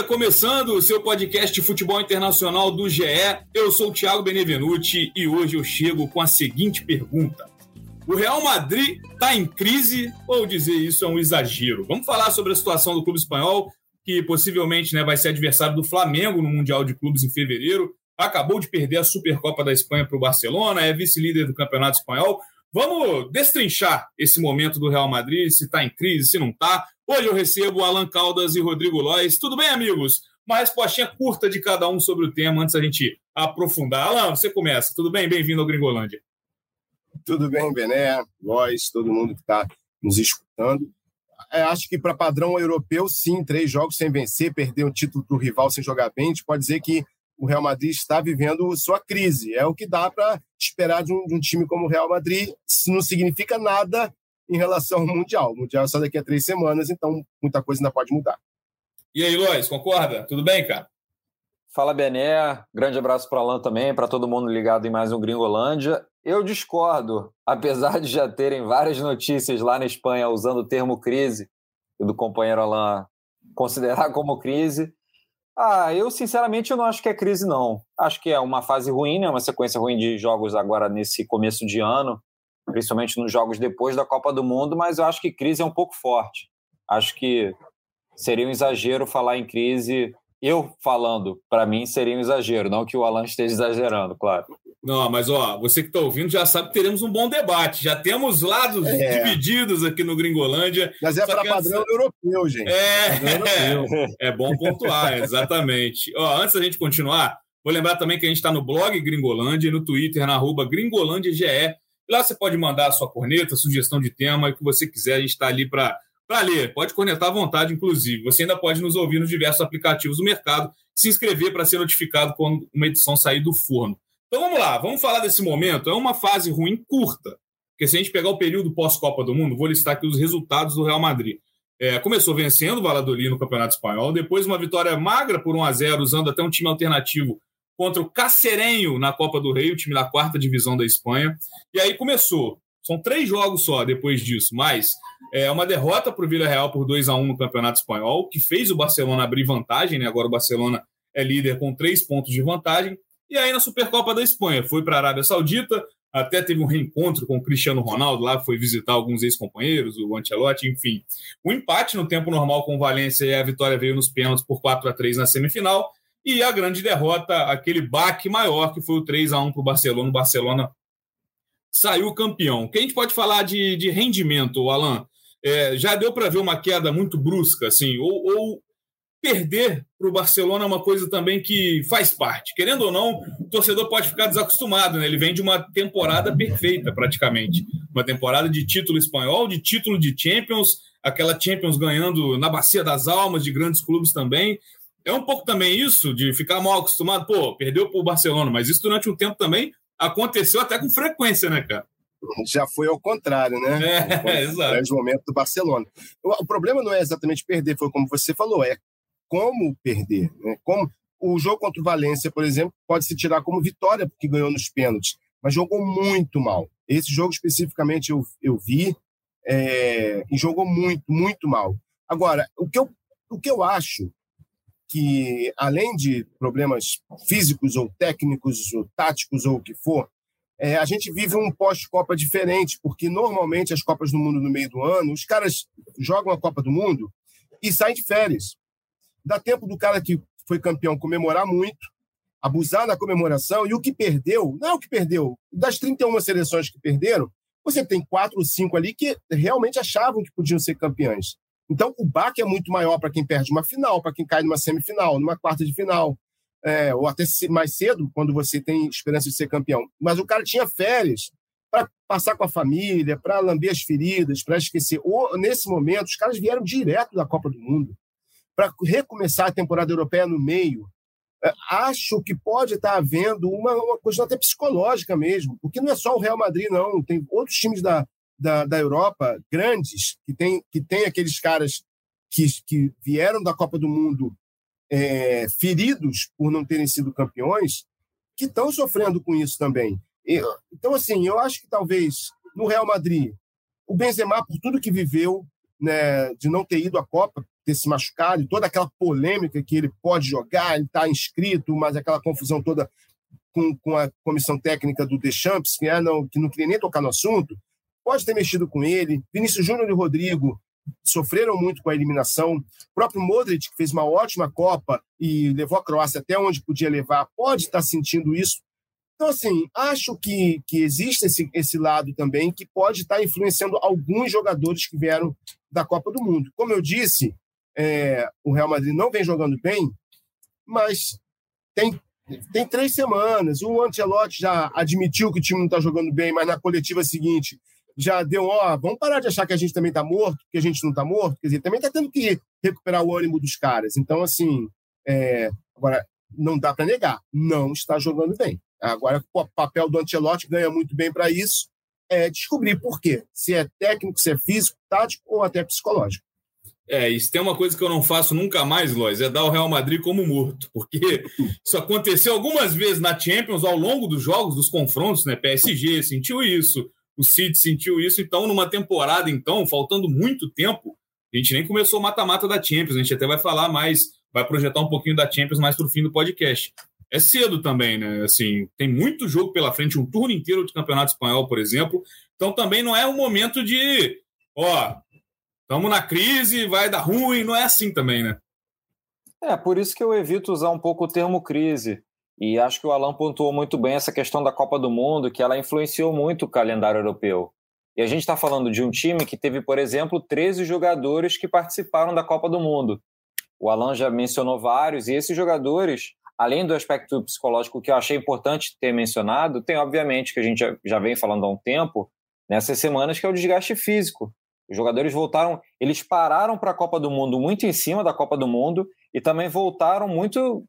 Gringolândia, começando o seu podcast futebol internacional do GE. Eu sou o Thiago Benevenuti e hoje eu chego com a seguinte pergunta. O Real Madrid está em crise ou dizer isso é um exagero? Vamos falar sobre a situação do clube espanhol, que possivelmente né, vai ser adversário do Flamengo no Mundial de Clubes em fevereiro. Acabou de perder a Supercopa da Espanha para o Barcelona, é vice-líder do Campeonato Espanhol. Vamos destrinchar esse momento do Real Madrid, se está em crise, se não está. Hoje eu recebo Alan Caldas e Rodrigo Lois. Tudo bem, amigos? Uma respostinha curta de cada um sobre o tema antes da gente aprofundar. Alan, você começa. Tudo bem? Bem-vindo ao Gringolândia. Tudo bem, Bené, Lois, todo mundo que está nos escutando. É, acho que para padrão europeu, sim, três jogos sem vencer, perder um título para o rival sem jogar bem, a gente pode dizer que o Real Madrid está vivendo sua crise. É o que dá para esperar de um, de um, time como o Real Madrid. Isso não significa nada em relação ao Mundial. O Mundial é só daqui a três semanas, então muita coisa ainda pode mudar. E aí, Lois, concorda? Tudo bem, cara? Fala, Bené. Grande abraço para Alan também, para todo mundo ligado em mais um Gringolândia. Eu discordo, apesar de já terem várias notícias lá na Espanha usando o termo crise, e do companheiro Alan considerar como crise. Ah, eu sinceramente eu não acho que é crise, não. Acho que é uma fase ruim, né? uma sequência ruim de jogos agora nesse começo de ano, principalmente nos jogos depois da Copa do Mundo, mas eu acho que crise é um pouco forte. Acho que seria um exagero falar em crise. Eu falando, para mim, seria um exagero, não que o Alan esteja exagerando, claro. Não, mas ó, você que está ouvindo já sabe que teremos um bom debate. Já temos lados é. divididos aqui no Gringolândia. Mas é para padrão essa... europeu, gente. É, europeu. é bom pontuar, exatamente. Ó, antes da gente continuar, vou lembrar também que a gente está no blog Gringolândia e no Twitter, na arroba GringolândiaGE. Lá você pode mandar a sua corneta, sugestão de tema, o que você quiser, a gente está ali para ler. Pode cornetar à vontade, inclusive. Você ainda pode nos ouvir nos diversos aplicativos do mercado, se inscrever para ser notificado quando uma edição sair do forno. Então vamos lá, vamos falar desse momento. É uma fase ruim curta, porque se a gente pegar o período pós-Copa do Mundo, vou listar aqui os resultados do Real Madrid. É, começou vencendo o Valladolid no Campeonato Espanhol, depois uma vitória magra por 1 a 0 usando até um time alternativo contra o Cacerenho na Copa do Rei, o time da quarta divisão da Espanha. E aí começou. São três jogos só depois disso, mas é uma derrota para o Villarreal por 2 a 1 no Campeonato Espanhol, que fez o Barcelona abrir vantagem, né? Agora o Barcelona é líder com três pontos de vantagem. E aí na Supercopa da Espanha, foi para a Arábia Saudita, até teve um reencontro com o Cristiano Ronaldo lá, foi visitar alguns ex-companheiros, o Ancelotti, enfim. O empate no tempo normal com o Valência e a vitória veio nos pênaltis por 4 a 3 na semifinal. E a grande derrota, aquele baque maior, que foi o 3 a 1 para o Barcelona. O Barcelona saiu campeão. O que a gente pode falar de, de rendimento, Alan? É, já deu para ver uma queda muito brusca, assim, ou, ou perder para o Barcelona é uma coisa também que faz parte. Querendo ou não, o torcedor pode ficar desacostumado, né? Ele vem de uma temporada perfeita, praticamente. Uma temporada de título espanhol, de título de Champions, aquela Champions ganhando na Bacia das Almas, de grandes clubes também. É um pouco também isso, de ficar mal acostumado. Pô, perdeu para o Barcelona, mas isso durante um tempo também aconteceu até com frequência, né, cara? já foi ao contrário, né? É, exato. No momento do Barcelona. O, o, problema não é exatamente perder, foi como você falou, é como perder. Né? Como o jogo contra o Valência, por exemplo, pode se tirar como vitória porque ganhou nos pênaltis, mas jogou muito mal. Esse jogo especificamente eu, eu vi é, e jogou muito, muito mal. Agora, o que, eu, o que eu acho que, além de problemas físicos ou técnicos ou táticos ou o que for, é, a gente vive um pós-Copa diferente, porque normalmente as Copas do Mundo no meio do ano, os caras jogam a Copa do Mundo e saem de férias. Dá tempo do cara que foi campeão comemorar muito, abusar na comemoração, e o que perdeu, não é o que perdeu, das 31 seleções que perderam, você tem quatro ou cinco ali que realmente achavam que podiam ser campeões. Então, o baque é muito maior para quem perde uma final, para quem cai numa semifinal, numa quarta de final, é, ou até mais cedo, quando você tem esperança de ser campeão. Mas o cara tinha férias para passar com a família, para lamber as feridas, para esquecer. Ou, nesse momento, os caras vieram direto da Copa do Mundo para recomeçar a temporada europeia no meio, é, acho que pode estar havendo uma, uma questão até psicológica mesmo, porque não é só o Real Madrid, não. Tem outros times da, da, da Europa grandes que tem, que tem aqueles caras que, que vieram da Copa do Mundo é, feridos por não terem sido campeões, que estão sofrendo com isso também. então, assim, eu acho que talvez no Real Madrid, o Benzema, por tudo que viveu, né, de não ter ido à Copa, ter se machucado, e toda aquela polêmica que ele pode jogar, ele está inscrito, mas aquela confusão toda com, com a comissão técnica do Deschamps, que, é, não, que não queria nem tocar no assunto, pode ter mexido com ele. Vinícius Júnior e Rodrigo sofreram muito com a eliminação. O próprio Modric, que fez uma ótima Copa e levou a Croácia até onde podia levar, pode estar sentindo isso. Então, assim, acho que, que existe esse, esse lado também que pode estar influenciando alguns jogadores que vieram da Copa do Mundo. Como eu disse, é, o Real Madrid não vem jogando bem, mas tem, tem três semanas. O Ancelotti já admitiu que o time não está jogando bem, mas na coletiva seguinte já deu, ó, vamos parar de achar que a gente também está morto, que a gente não está morto. Quer dizer, também está tendo que recuperar o ânimo dos caras. Então, assim, é, agora, não dá para negar, não está jogando bem. Agora, o papel do Ancelotti ganha muito bem para isso, é descobrir por quê. Se é técnico, se é físico, tático ou até psicológico. É, isso tem uma coisa que eu não faço nunca mais, Lois, é dar o Real Madrid como morto, porque isso aconteceu algumas vezes na Champions ao longo dos jogos, dos confrontos, né? PSG sentiu isso, o City sentiu isso, então numa temporada, então, faltando muito tempo, a gente nem começou o mata-mata da Champions, a gente até vai falar mais, vai projetar um pouquinho da Champions mais para o fim do podcast é cedo também, né? Assim, tem muito jogo pela frente, um turno inteiro de campeonato espanhol, por exemplo. Então também não é um momento de, ó, estamos na crise, vai dar ruim, não é assim também, né? É, por isso que eu evito usar um pouco o termo crise. E acho que o Alan pontuou muito bem essa questão da Copa do Mundo, que ela influenciou muito o calendário europeu. E a gente está falando de um time que teve, por exemplo, 13 jogadores que participaram da Copa do Mundo. O Alan já mencionou vários, e esses jogadores além do aspecto psicológico que eu achei importante ter mencionado, tem obviamente que a gente já vem falando há um tempo, nessas semanas, que é o desgaste físico. Os jogadores voltaram, eles pararam para a Copa do Mundo muito em cima da Copa do Mundo e também voltaram muito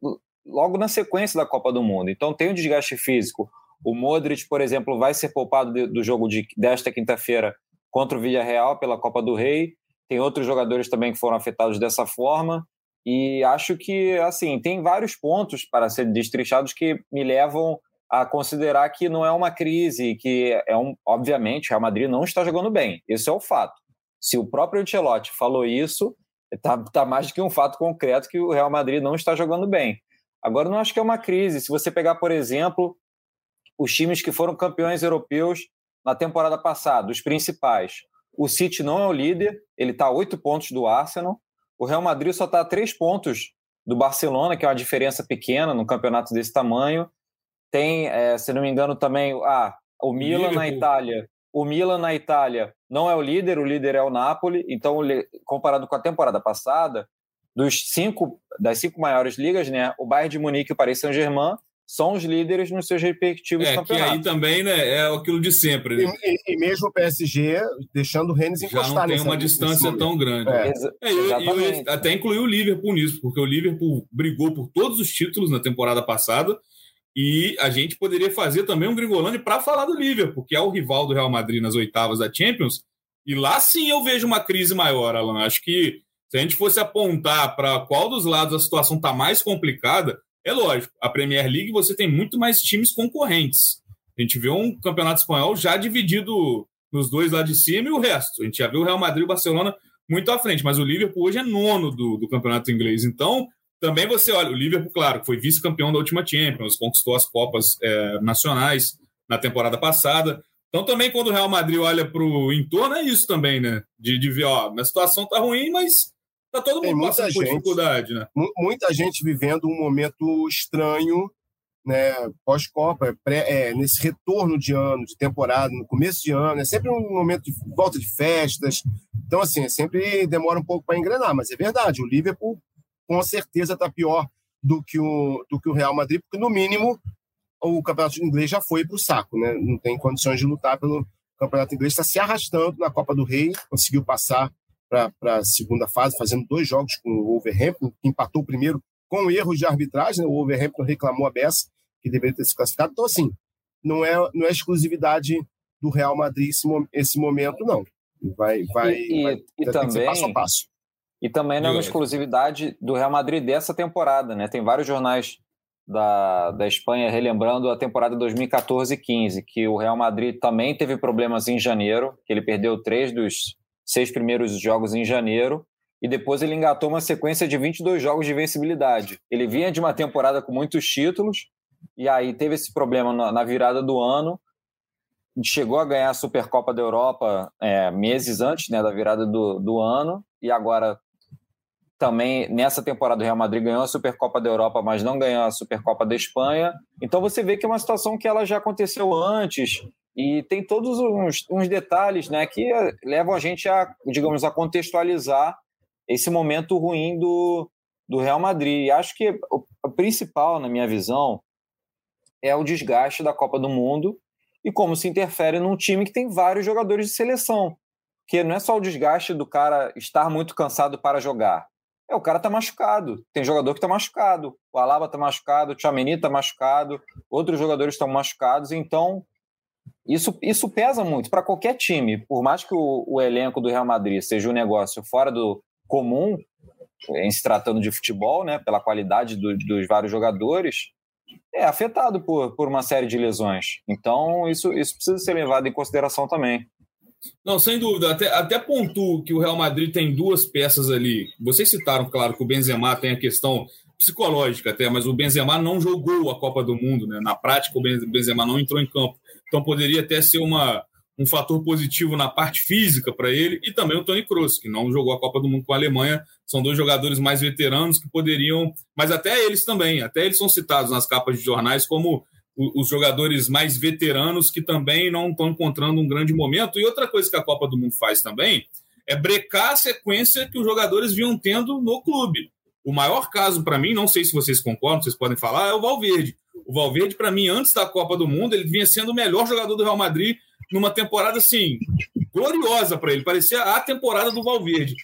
logo na sequência da Copa do Mundo. Então tem o desgaste físico. O Modric, por exemplo, vai ser poupado do jogo de, desta quinta-feira contra o Villarreal pela Copa do Rei. Tem outros jogadores também que foram afetados dessa forma. E acho que, assim, tem vários pontos para serem destrinchados que me levam a considerar que não é uma crise, que é um, obviamente, o Real Madrid não está jogando bem. Esse é o fato. Se o próprio Ancelotti falou isso, está tá mais do que um fato concreto que o Real Madrid não está jogando bem. Agora, não acho que é uma crise. Se você pegar, por exemplo, os times que foram campeões europeus na temporada passada, os principais. O City não é o líder, ele está a oito pontos do Arsenal. O Real Madrid só está a três pontos do Barcelona, que é uma diferença pequena no campeonato desse tamanho. Tem, é, se não me engano, também ah, o Milan Liverpool. na Itália. O Milan na Itália não é o líder, o líder é o Napoli. Então, comparado com a temporada passada, dos cinco das cinco maiores ligas, né, o Bayern de Munique e o Paris Saint-Germain são os líderes nos seus respectivos é, campeonatos. Que aí também né, é aquilo de sempre. Né? E, e, e, mesmo o PSG deixando o Rennes encostar Já não tem uma distância tão grande. É. É, e, até incluiu o Liverpool nisso, porque o Liverpool brigou por todos os títulos na temporada passada e a gente poderia fazer também um Gringolândia para falar do Liverpool, que é o rival do Real Madrid nas oitavas da Champions. E lá sim eu vejo uma crise maior, Alan. Acho que se a gente fosse apontar para qual dos lados a situação está mais complicada, é lógico, a Premier League você tem muito mais times concorrentes. A gente vê um campeonato espanhol já dividido nos dois lá de cima e o resto. A gente já viu o Real Madrid e o Barcelona muito à frente, mas o Liverpool hoje é nono do, do campeonato inglês. Então, também você olha, o Liverpool, claro, foi vice-campeão da última Champions, conquistou as Copas é, nacionais na temporada passada. Então, também quando o Real Madrid olha para o entorno, é isso também, né? De, de ver, ó, a situação tá ruim, mas Tá todo mundo passando por dificuldade, né? Muita gente vivendo um momento estranho, né? Pós-Copa, é, nesse retorno de ano, de temporada, no começo de ano, é sempre um momento de volta de festas. Então, assim, é sempre demora um pouco para engrenar, mas é verdade. O Liverpool com certeza está pior do que, o, do que o Real Madrid, porque no mínimo o campeonato inglês já foi para o saco, né? Não tem condições de lutar pelo campeonato inglês, está se arrastando na Copa do Rei, conseguiu passar para a segunda fase, fazendo dois jogos com o Wolverhampton, que empatou o primeiro com erros de arbitragem. Né? O Wolverhampton reclamou a beça, que deveria ter se classificado. Então, assim, não é, não é exclusividade do Real Madrid esse, esse momento, não. Vai, vai, e, vai e também, passo a passo. E também não é uma exclusividade do Real Madrid dessa temporada, né? Tem vários jornais da, da Espanha relembrando a temporada 2014 15, que o Real Madrid também teve problemas em janeiro, que ele perdeu três dos seis primeiros jogos em janeiro, e depois ele engatou uma sequência de 22 jogos de vencibilidade. Ele vinha de uma temporada com muitos títulos, e aí teve esse problema na virada do ano, chegou a ganhar a Supercopa da Europa é, meses antes né, da virada do, do ano, e agora também nessa temporada o Real Madrid ganhou a Supercopa da Europa, mas não ganhou a Supercopa da Espanha. Então você vê que é uma situação que ela já aconteceu antes e tem todos uns, uns detalhes, né, que levam a gente a, digamos, a contextualizar esse momento ruim do, do Real Madrid. E acho que o, o principal, na minha visão, é o desgaste da Copa do Mundo e como se interfere num time que tem vários jogadores de seleção. Que não é só o desgaste do cara estar muito cansado para jogar. É, o cara tá machucado. Tem jogador que tá machucado. O Alaba tá machucado, o Tchameni tá machucado, outros jogadores estão machucados. Então, isso, isso pesa muito para qualquer time. Por mais que o, o, elenco do Real Madrid seja um negócio fora do comum, em se tratando de futebol, né, pela qualidade do, dos vários jogadores, é afetado por, por uma série de lesões. Então, isso, isso precisa ser levado em consideração também. Não, sem dúvida. Até, até pontuo que o Real Madrid tem duas peças ali. Vocês citaram, claro, que o Benzema tem a questão psicológica até, mas o Benzema não jogou a Copa do Mundo, né? Na prática, o Benzema não entrou em campo. Então poderia até ser uma, um fator positivo na parte física para ele e também o Toni Kroos, que não jogou a Copa do Mundo com a Alemanha. São dois jogadores mais veteranos que poderiam, mas até eles também, até eles são citados nas capas de jornais como os jogadores mais veteranos que também não estão encontrando um grande momento. E outra coisa que a Copa do Mundo faz também é brecar a sequência que os jogadores vinham tendo no clube. O maior caso para mim, não sei se vocês concordam, vocês podem falar, é o Valverde. O Valverde, para mim, antes da Copa do Mundo, ele vinha sendo o melhor jogador do Real Madrid numa temporada assim gloriosa para ele, parecia a temporada do Valverde.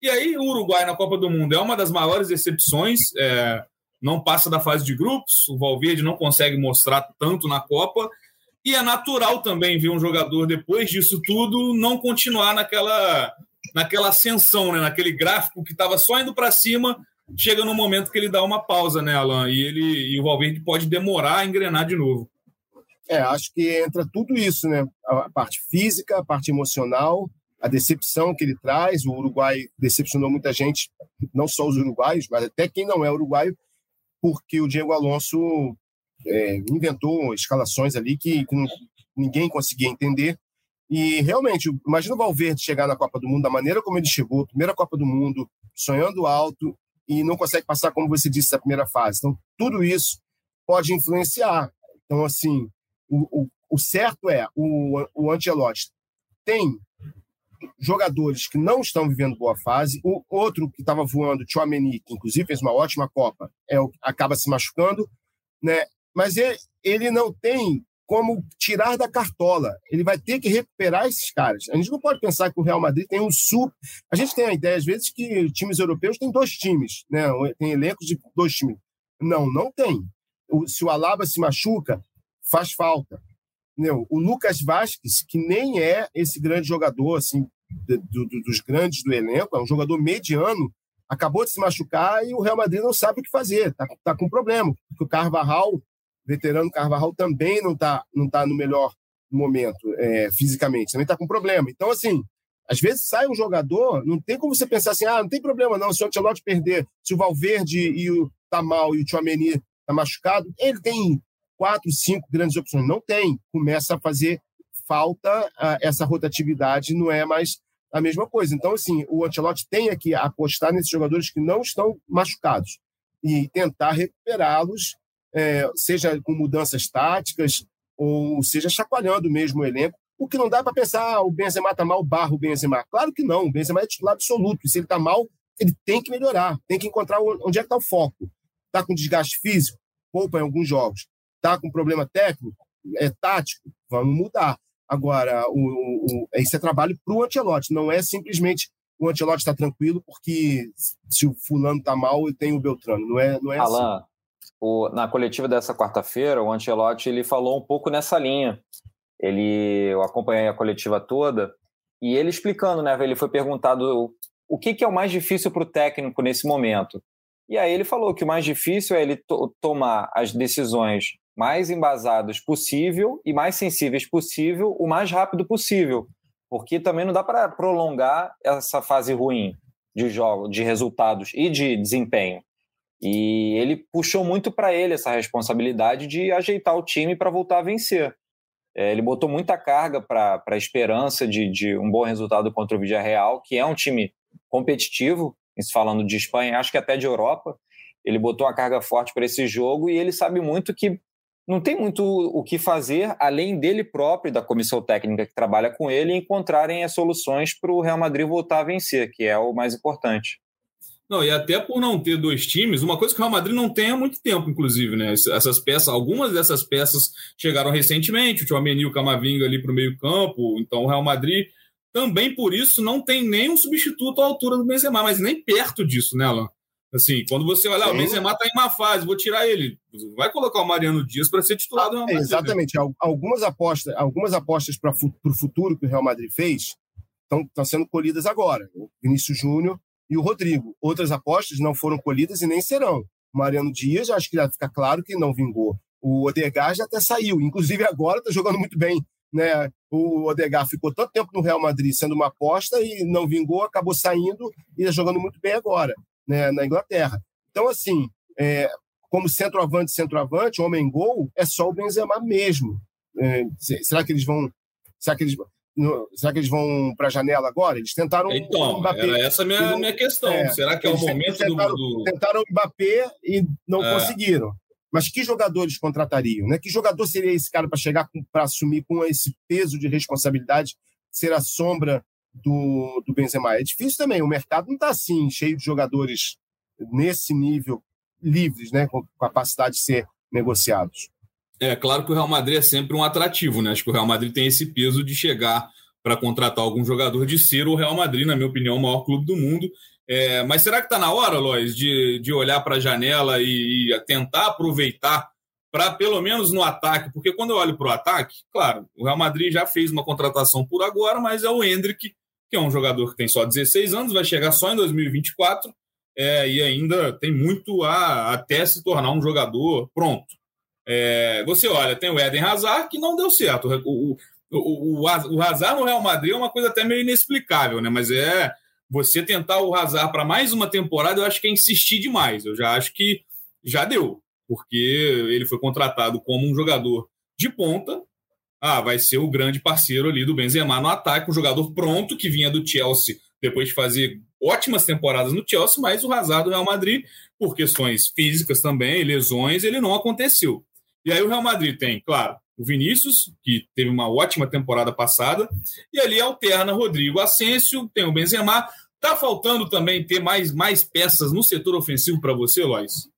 E aí o Uruguai na Copa do Mundo é uma das maiores decepções. É, não passa da fase de grupos, o Valverde não consegue mostrar tanto na Copa, e é natural também ver um jogador, depois disso tudo, não continuar naquela, naquela ascensão, né? naquele gráfico que estava só indo para cima, chega no momento que ele dá uma pausa, né, Alan? E, ele, e o Valverde pode demorar a engrenar de novo. É, acho que entra tudo isso, né? A parte física, a parte emocional, a decepção que ele traz. O Uruguai decepcionou muita gente, não só os uruguaios, mas até quem não é uruguaio, porque o Diego Alonso é, inventou escalações ali que, que ninguém conseguia entender. E realmente, imagina o Valverde chegar na Copa do Mundo da maneira como ele chegou, primeira Copa do Mundo, sonhando alto e não consegue passar, como você disse, a primeira fase. Então, tudo isso pode influenciar. Então, assim, o, o, o certo é o, o Ancelotti tem jogadores que não estão vivendo boa fase. O outro que estava voando, Chouameni, que inclusive fez uma ótima Copa, é o, acaba se machucando, né? Mas ele, ele não tem como tirar da cartola. Ele vai ter que recuperar esses caras. A gente não pode pensar que o Real Madrid tem um super. A gente tem a ideia, às vezes, que times europeus têm dois times, né? Tem elencos de dois times. Não, não tem. Se o Alaba se machuca, faz falta. Entendeu? O Lucas Vasquez, que nem é esse grande jogador, assim, do, do, dos grandes do elenco, é um jogador mediano, acabou de se machucar e o Real Madrid não sabe o que fazer, está tá com problema. Porque o Carvajal, veterano Carvajal, também não está não tá no melhor momento é, fisicamente, também está com problema. Então, assim, às vezes sai um jogador, não tem como você pensar assim, ah, não tem problema não, se o Ancelotti perder, se o Valverde e o tá mal e o Tchouameni tá machucado, ele tem quatro, cinco grandes opções. Não tem. Começa a fazer falta essa rotatividade, não é mais a mesma coisa. Então, assim, o Ancelotti tem que apostar nesses jogadores que não estão machucados e tentar recuperá-los, é, seja com mudanças táticas ou seja chacoalhando mesmo o elenco. O que não dá para pensar, ah, o Benzema está mal, barra o Benzema. Claro que não, o Benzema é titular absoluto. E se ele está mal, ele tem que melhorar, tem que encontrar onde é que está o foco. Está com desgaste físico? Poupa em alguns jogos. Está com problema técnico? É tático? Vamos mudar. Agora, o, o, esse é trabalho para o Antelote, não é simplesmente o Antelote está tranquilo porque se o fulano está mal, eu tenho o Beltrano. Não é, não é Alan, assim. O, na coletiva dessa quarta-feira, o Ancelotti ele falou um pouco nessa linha. Ele, eu acompanhei a coletiva toda e ele explicando, né? Ele foi perguntado o que, que é o mais difícil para o técnico nesse momento. E aí ele falou que o mais difícil é ele to tomar as decisões mais embasados possível e mais sensíveis possível, o mais rápido possível. porque também não dá para prolongar essa fase ruim de jogo, de resultados e de desempenho. E ele puxou muito para ele essa responsabilidade de ajeitar o time para voltar a vencer. É, ele botou muita carga para a esperança de, de, um bom resultado contra o Villarreal, que é um time competitivo, falando de Espanha, acho que até de Europa. Ele botou uma carga forte para esse jogo e ele sabe muito que não tem muito o que fazer além dele próprio, da comissão técnica que trabalha com ele, encontrarem as soluções para o Real Madrid voltar a vencer, que é o mais importante. Não, e até por não ter dois times, uma coisa que o Real Madrid não tem há muito tempo, inclusive, né? Essas peças, algumas dessas peças chegaram recentemente, o Tchouameni e o Camavinga ali para o meio-campo, então o Real Madrid também por isso não tem nenhum substituto à altura do Benzema, mas nem perto disso, né, Alan? Assim, quando você olha, ah, o Benzema está em uma fase, vou tirar ele. Vai colocar o Mariano Dias para ser titular do Real Madrid. Né? exatamente. Algumas apostas, algumas apostas para o futuro que o Real Madrid fez estão sendo colhidas agora. O Vinícius Júnior e o Rodrigo. Outras apostas não foram colhidas e nem serão. Mariano Dias, acho que já fica claro que não vingou. O Odegar já até saiu, inclusive agora está jogando muito bem. Né? O Odegar ficou tanto tempo no Real Madrid sendo uma aposta e não vingou, acabou saindo e está jogando muito bem agora né, na Inglaterra. Então, assim, é, como centroavante, centroavante, homem-gol, é só o Benzema mesmo. É, será que eles vão. Será que eles, no, será que eles vão para a janela agora? Eles tentaram então, Mbappé. Essa a minha, não, minha questão. É, será que é o momento tentaram, do, do. Tentaram o Mbappé e não é. conseguiram. Mas que jogadores contratariam? Né? Que jogador seria esse cara para chegar para assumir com esse peso de responsabilidade, ser a sombra do, do Benzema? É difícil também. O mercado não está assim, cheio de jogadores nesse nível livres, né, com capacidade de ser negociados. É claro que o Real Madrid é sempre um atrativo, né? Acho que o Real Madrid tem esse peso de chegar para contratar algum jogador de ser o Real Madrid, na minha opinião, o maior clube do mundo. É, mas será que está na hora, Lois, de, de olhar para a janela e, e, tentar aproveitar para, pelo menos no ataque? Porque quando eu olho para o ataque, claro, o Real Madrid já fez uma contratação por agora, mas é o Hendrick, que é um jogador que tem só 16 anos, vai chegar só em 2024 é, e ainda tem muito a até se tornar um jogador pronto. É, você olha, tem o Eden Hazard que não deu certo. O, o, o, o Hazard no Real Madrid é uma coisa até meio inexplicável, né? Mas é você tentar o Hazard para mais uma temporada, eu acho que é insistir demais. Eu já acho que já deu, porque ele foi contratado como um jogador de ponta. Ah, vai ser o grande parceiro ali do Benzema no ataque, um jogador pronto que vinha do Chelsea depois de fazer ótimas temporadas no Chelsea, mas o Hazard do Real Madrid, por questões físicas também, lesões, ele não aconteceu. E aí o Real Madrid tem, claro, o Vinícius, que teve uma ótima temporada passada, e ali alterna Rodrigo Asensio, tem o Benzema. Tá faltando também ter mais, mais peças no setor ofensivo para você, Lois?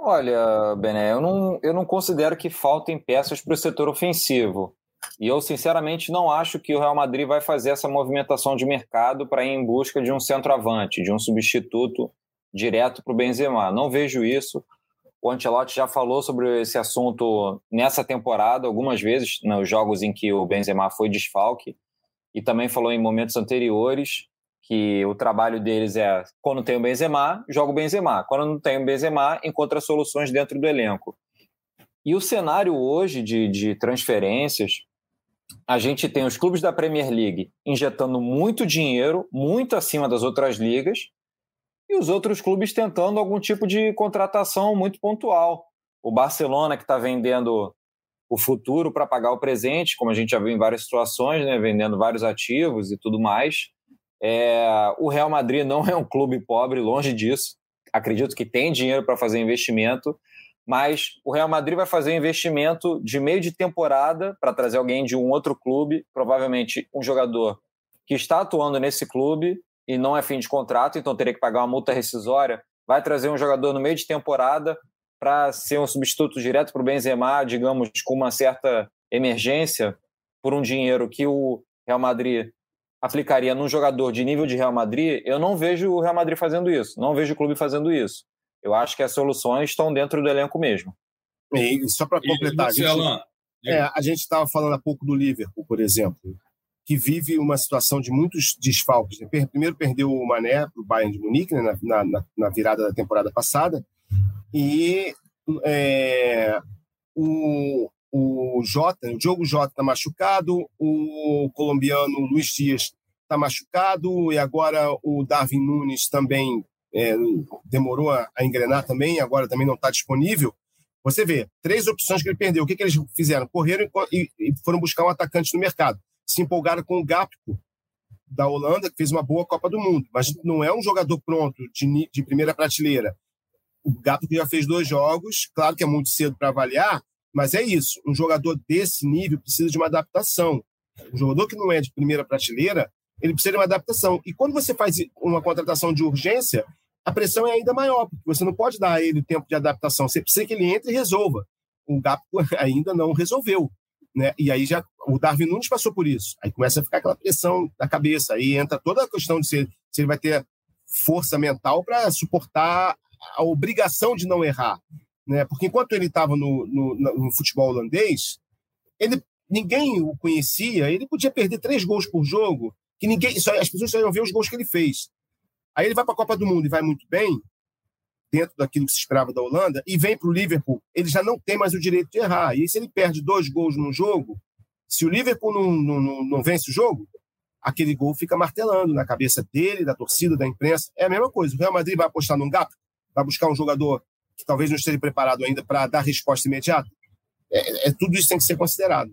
Olha, Bené, eu não, eu não considero que faltem peças para o setor ofensivo. E eu, sinceramente, não acho que o Real Madrid vai fazer essa movimentação de mercado para ir em busca de um centroavante, de um substituto direto para o Benzema. Não vejo isso. O Ancelotti já falou sobre esse assunto nessa temporada algumas vezes, nos jogos em que o Benzema foi desfalque, e também falou em momentos anteriores que o trabalho deles é quando tem o Benzema, joga o Benzema. Quando não tem o Benzema, encontra soluções dentro do elenco. E o cenário hoje de, de transferências, a gente tem os clubes da Premier League injetando muito dinheiro, muito acima das outras ligas, e os outros clubes tentando algum tipo de contratação muito pontual. O Barcelona, que está vendendo o futuro para pagar o presente, como a gente já viu em várias situações, né, vendendo vários ativos e tudo mais. É, o Real Madrid não é um clube pobre, longe disso. Acredito que tem dinheiro para fazer investimento, mas o Real Madrid vai fazer investimento de meio de temporada para trazer alguém de um outro clube, provavelmente um jogador que está atuando nesse clube e não é fim de contrato, então teria que pagar uma multa rescisória, vai trazer um jogador no meio de temporada para ser um substituto direto para o Benzema, digamos, com uma certa emergência, por um dinheiro que o Real Madrid aplicaria num jogador de nível de Real Madrid, eu não vejo o Real Madrid fazendo isso, não vejo o clube fazendo isso. Eu acho que as soluções estão dentro do elenco mesmo. E só para completar, a gente estava falando há pouco do Liverpool, por exemplo que vive uma situação de muitos desfalques. Né? Primeiro perdeu o Mané para o Bayern de Munique né? na, na, na, virada da temporada passada e é, o, o Jota, o Diogo Jota está machucado, o colombiano Luiz Dias está machucado, e agora o Darwin Nunes também é, demorou a, a, engrenar também, agora também não está disponível. Você vê, três opções que ele perdeu. O que, que eles fizeram? Correram e, e, foram buscar um atacante no mercado. Se empolgaram com o Gapco, da Holanda, que fez uma boa Copa do Mundo, mas não é um jogador pronto, de, de primeira prateleira. O Gapco já fez dois jogos, claro que é muito cedo para avaliar, mas é isso. Um jogador desse nível precisa de uma adaptação. Um jogador que não é de primeira prateleira, ele precisa de uma adaptação. E quando você faz uma contratação de urgência, a pressão é ainda maior, porque você não pode dar a ele o tempo de adaptação. Você precisa que ele entre e resolva. O Gapco ainda não resolveu. Né? E aí já o Darwin Nunes passou por isso. Aí começa a ficar aquela pressão na cabeça. Aí entra toda a questão de se, se ele vai ter força mental para suportar a obrigação de não errar né? Porque enquanto ele estava no, no, no, futebol holandês, ele ninguém o conhecia, ele podia perder três gols por jogo, que ninguém, só, as pessoas só iam ver os gols que ele fez. Aí ele vai para a Copa do Mundo e vai muito bem, dentro daquilo que se esperava da Holanda, e vem para o Liverpool, ele já não tem mais o direito de errar. E se ele perde dois gols num jogo, se o Liverpool não, não, não, não vence o jogo, aquele gol fica martelando na cabeça dele, da torcida, da imprensa. É a mesma coisa. O Real Madrid vai apostar num gap, vai buscar um jogador que talvez não esteja preparado ainda para dar resposta imediata. É, é, tudo isso tem que ser considerado.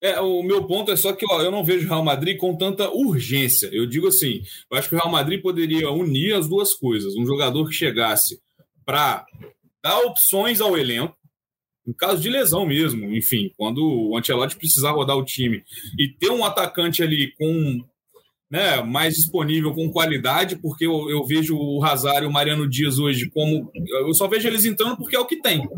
É, o meu ponto é só que ó, eu não vejo o Real Madrid com tanta urgência. Eu digo assim, eu acho que o Real Madrid poderia unir as duas coisas. Um jogador que chegasse para dar opções ao elenco, em caso de lesão mesmo, enfim, quando o Ancelotti precisar rodar o time e ter um atacante ali com né, mais disponível com qualidade, porque eu, eu, vejo o Hazard e o Mariano Dias hoje como. Eu só vejo eles entrando porque é o que tem.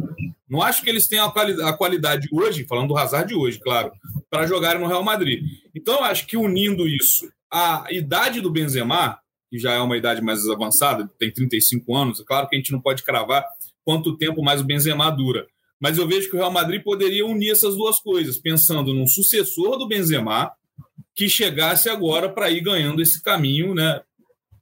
Não acho que eles tenham a, quali a qualidade hoje, falando do Hazard de hoje, claro, para jogarem no Real Madrid. Então, eu acho que unindo isso à idade do Benzema, que já é uma idade mais avançada, tem 35 anos, é claro que a gente não pode cravar quanto tempo mais o Benzema dura. Mas eu vejo que o Real Madrid poderia unir essas duas coisas, pensando num sucessor do Benzema, que chegasse agora para ir ganhando esse caminho, né?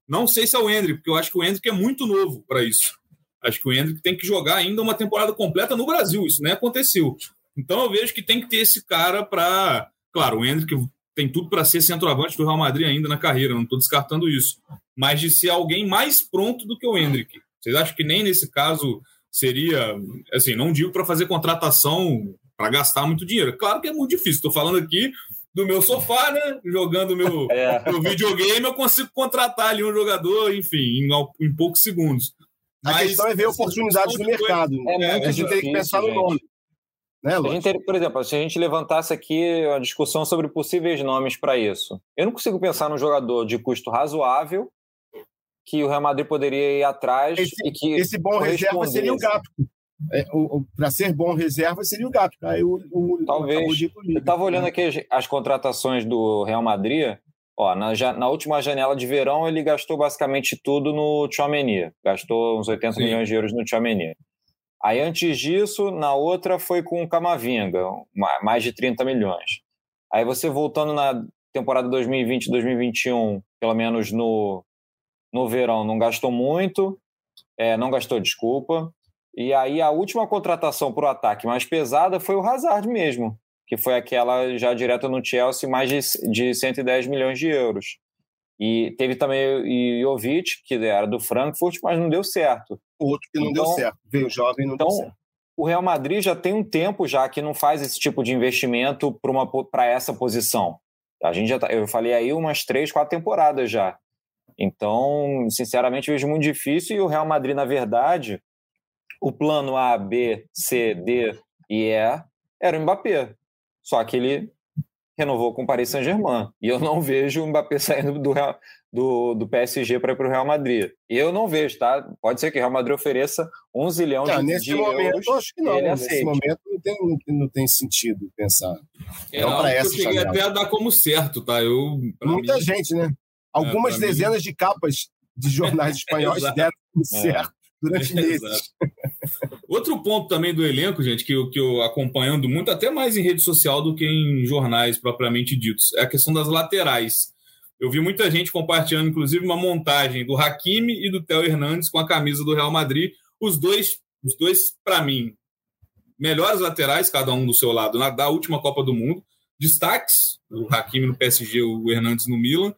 Não sei se é o Hendrick, porque eu acho que o Hendrick é muito novo para isso. Acho que o Hendrick tem que jogar ainda uma temporada completa no Brasil, isso nem aconteceu. Então eu vejo que tem que ter esse cara para. Claro, o Hendrick tem tudo para ser centroavante do Real Madrid ainda na carreira, não estou descartando isso. Mas de ser alguém mais pronto do que o Hendrick. Vocês acham que nem nesse caso seria. Assim, não digo para fazer contratação para gastar muito dinheiro. Claro que é muito difícil. Estou falando aqui do meu sofá, né? Jogando meu, é. meu videogame, eu consigo contratar ali um jogador, enfim, em, em poucos segundos. A Mas, questão é ver oportunidades no mercado. É, é, a gente tem que pensar no nome. Né, a gente, por exemplo, se a gente levantasse aqui uma discussão sobre possíveis nomes para isso, eu não consigo pensar num jogador de custo razoável que o Real Madrid poderia ir atrás esse, e que esse bom reserva seria o Gato. É, para ser bom reserva seria o Gato. Aí o, o, Talvez. O eu estava olhando né? aqui as, as, contratações do Real Madrid. Ó, na, na, última janela de verão, ele gastou basicamente tudo no Tchouameni. Gastou uns 80 Sim. milhões de euros no Tchouameni. Aí, antes disso, na outra foi com o Camavinga, mais de 30 milhões. Aí você voltando na temporada 2020-2021, pelo menos no, no verão, não gastou muito, é, não gastou, desculpa. E aí a última contratação para o ataque mais pesada foi o Hazard mesmo, que foi aquela já direta no Chelsea, mais de, de 110 milhões de euros. E teve também o Jovic, que era do Frankfurt, mas não deu certo. O outro que não então, deu certo, veio jovem não então, deu certo. O Real Madrid já tem um tempo já que não faz esse tipo de investimento para essa posição. A gente já tá, eu falei aí umas três, quatro temporadas já. Então, sinceramente, vejo muito difícil e o Real Madrid, na verdade, o plano A, B, C, D e E era o Mbappé. Só que ele renovou com o Paris Saint-Germain. E eu não vejo o Mbappé saindo do, do, do PSG para ir para o Real Madrid. Eu não vejo, tá? Pode ser que o Real Madrid ofereça um zilhão não, de, nesse de momento, euros. Acho que não. Nesse aceite. momento não tem, não tem sentido pensar. É, não para essa eu cheguei até a dar como certo, tá? Eu, Muita mim... gente, né? Algumas é, dezenas mim... de capas de jornais espanhóis deram como é. certo durante meses. Outro ponto também do elenco, gente, que eu, que eu acompanhando muito, até mais em rede social do que em jornais propriamente ditos, é a questão das laterais. Eu vi muita gente compartilhando, inclusive, uma montagem do Hakimi e do Theo Hernandes com a camisa do Real Madrid. Os dois, os dois para mim, melhores laterais, cada um do seu lado, na da última Copa do Mundo. Destaques: o Hakimi no PSG, o Hernandes no Milan.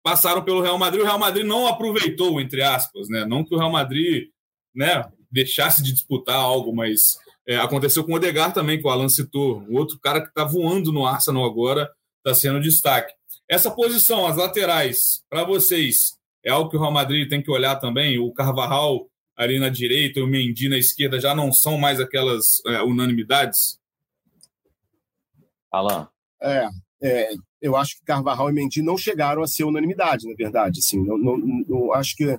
Passaram pelo Real Madrid. O Real Madrid não aproveitou, entre aspas, né? Não que o Real Madrid né, deixasse de disputar algo, mas é, aconteceu com o Odegar também, que o Alan citou. O outro cara que está voando no Arsenal agora está sendo destaque. Essa posição, as laterais, para vocês, é algo que o Real Madrid tem que olhar também. O Carvajal ali na direita e o Mendy na esquerda já não são mais aquelas é, unanimidades? Alan. É, é, eu acho que Carvajal e Mendy não chegaram a ser unanimidade, na verdade. Assim, não, não, não, acho que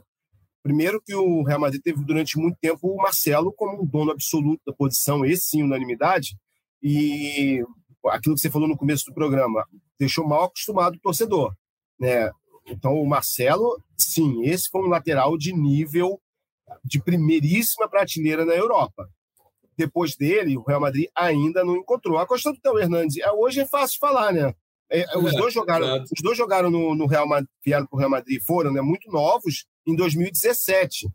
primeiro que o Real Madrid teve durante muito tempo o Marcelo como dono absoluto da posição, esse sim unanimidade. E aquilo que você falou no começo do programa deixou mal acostumado o torcedor, né? Então o Marcelo, sim, esse foi um lateral de nível de primeiríssima prateleira na Europa. Depois dele, o Real Madrid ainda não encontrou. A questão do Théo Hernandes, é, hoje é fácil falar, né? É, é os, dois jogaram, os dois jogaram no, no Real Madrid, vieram para o Real Madrid, foram né, muito novos em 2017.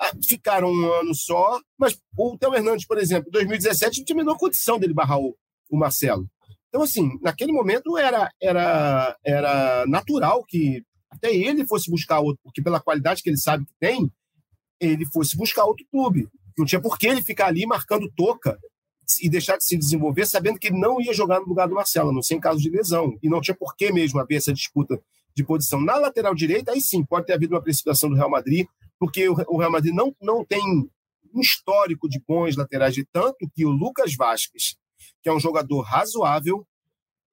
Ah, ficaram um ano só, mas o Théo Hernandes, por exemplo, em 2017 não tinha a menor condição dele barrar o, o Marcelo. Então, assim, naquele momento era, era, era natural que até ele fosse buscar outro, porque pela qualidade que ele sabe que tem, ele fosse buscar outro clube. Não tinha por que ele ficar ali marcando toca e deixar de se desenvolver, sabendo que ele não ia jogar no lugar do Marcelo, não sem caso de lesão. E não tinha por que mesmo haver essa disputa de posição. Na lateral direita, aí sim, pode ter havido uma precipitação do Real Madrid, porque o Real Madrid não, não tem um histórico de bons laterais, de tanto que o Lucas Vasquez, que é um jogador razoável,